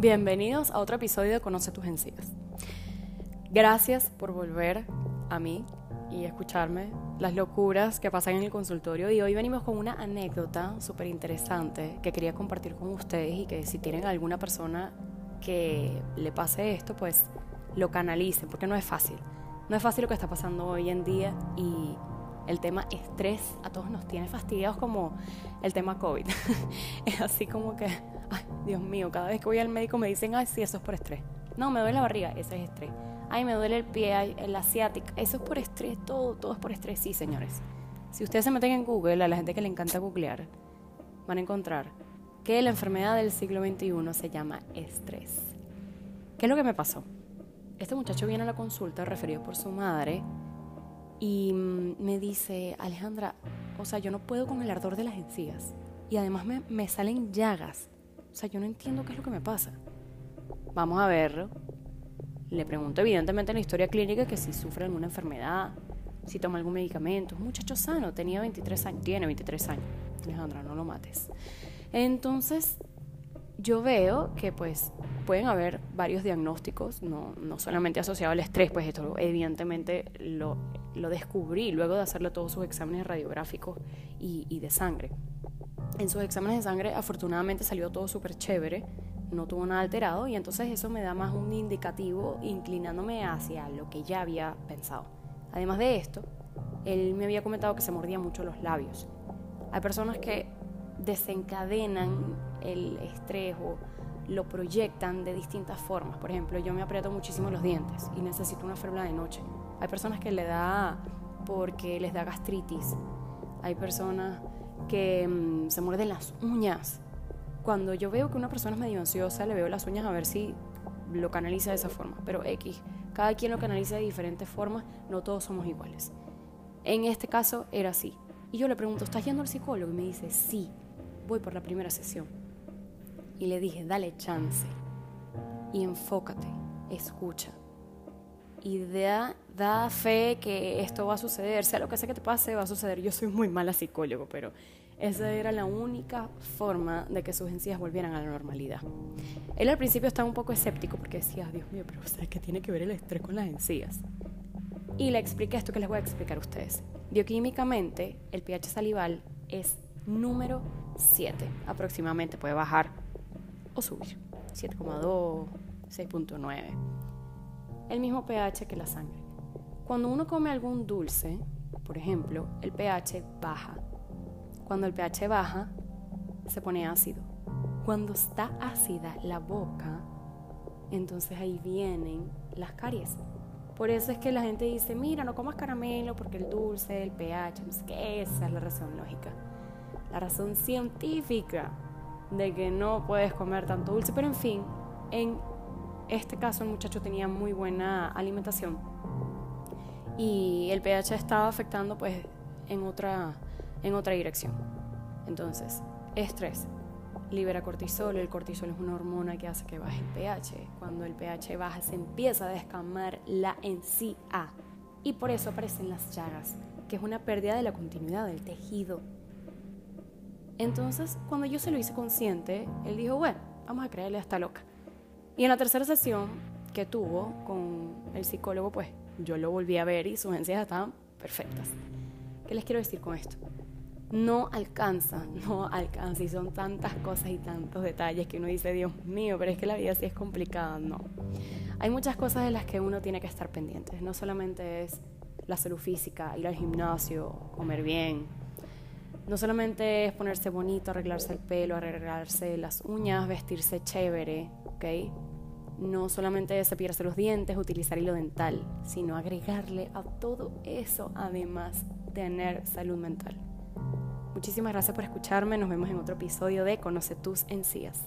Bienvenidos a otro episodio de Conoce tus encías. Gracias por volver a mí y escucharme las locuras que pasan en el consultorio. Y hoy venimos con una anécdota súper interesante que quería compartir con ustedes y que si tienen alguna persona que le pase esto, pues lo canalicen, porque no es fácil. No es fácil lo que está pasando hoy en día y el tema estrés a todos nos tiene fastidiados como el tema COVID. es así como que ay, Dios mío, cada vez que voy al médico me dicen, ay, sí, eso es por estrés. No, me duele la barriga, ese es estrés. Ay, me duele el pie, el asiático, eso es por estrés, todo, todo es por estrés, sí, señores. Si ustedes se meten en Google, a la gente que le encanta googlear, van a encontrar que la enfermedad del siglo XXI se llama estrés. ¿Qué es lo que me pasó? Este muchacho viene a la consulta referido por su madre y mm, me dice, Alejandra, o sea, yo no puedo con el ardor de las encías y además me, me salen llagas o sea, yo no entiendo qué es lo que me pasa. Vamos a verlo. Le pregunto evidentemente en la historia clínica que si sufre alguna enfermedad, si toma algún medicamento. muchacho sano, tenía 23 años, tiene 23 años. Alejandra, no lo mates. Entonces, yo veo que pues pueden haber varios diagnósticos, no, no solamente asociado al estrés, pues esto evidentemente lo, descubrí luego de hacerle todos sus exámenes radiográficos y de sangre. En sus exámenes de sangre afortunadamente salió todo súper chévere, no tuvo nada alterado y entonces eso me da más un indicativo inclinándome hacia lo que ya había pensado. Además de esto, él me había comentado que se mordía mucho los labios. Hay personas que desencadenan el estrés o lo proyectan de distintas formas. Por ejemplo, yo me aprieto muchísimo los dientes y necesito una férula de noche. Hay personas que le da porque les da gastritis. Hay personas que mm, se muerden las uñas. Cuando yo veo que una persona es medio ansiosa, le veo las uñas a ver si lo canaliza de esa forma. Pero X, cada quien lo canaliza de diferentes formas, no todos somos iguales. En este caso era así. Y yo le pregunto, ¿estás yendo al psicólogo? Y me dice, sí, voy por la primera sesión. Y le dije, dale chance. Y enfócate, escucha. Y da, fe que esto va a suceder. Sea lo que sea que te pase, va a suceder. Yo soy muy mala psicólogo, pero esa era la única forma de que sus encías volvieran a la normalidad. Él al principio estaba un poco escéptico porque decía, Dios mío, pero ¿sabes qué tiene que ver el estrés con las encías? Y le expliqué esto que les voy a explicar a ustedes. Bioquímicamente, el pH salival es número 7 aproximadamente, puede bajar o subir, 7,2, 6,9. El mismo pH que la sangre. Cuando uno come algún dulce, por ejemplo, el pH baja cuando el pH baja, se pone ácido. Cuando está ácida la boca, entonces ahí vienen las caries. Por eso es que la gente dice, mira, no comas caramelo porque el dulce, el pH, no sé qué, esa es la razón lógica. La razón científica de que no puedes comer tanto dulce. Pero en fin, en este caso el muchacho tenía muy buena alimentación y el pH estaba afectando pues en otra en otra dirección. Entonces, estrés libera cortisol. El cortisol es una hormona que hace que baje el pH. Cuando el pH baja, se empieza a descamar la encía. Y por eso aparecen las llagas, que es una pérdida de la continuidad del tejido. Entonces, cuando yo se lo hice consciente, él dijo, bueno, vamos a creerle a loca. Y en la tercera sesión que tuvo con el psicólogo, pues yo lo volví a ver y sus encías estaban perfectas. ¿Qué les quiero decir con esto? no alcanza, no alcanza. Y son tantas cosas y tantos detalles que uno dice, Dios mío, pero es que la vida sí es complicada. No. Hay muchas cosas de las que uno tiene que estar pendiente. No solamente es la salud física, ir al gimnasio, comer bien. No solamente es ponerse bonito, arreglarse el pelo, arreglarse las uñas, vestirse chévere, No solamente cepillarse los dientes, utilizar hilo dental, sino agregarle a todo eso, además, tener salud mental. Muchísimas gracias por escucharme. Nos vemos en otro episodio de Conoce tus encías.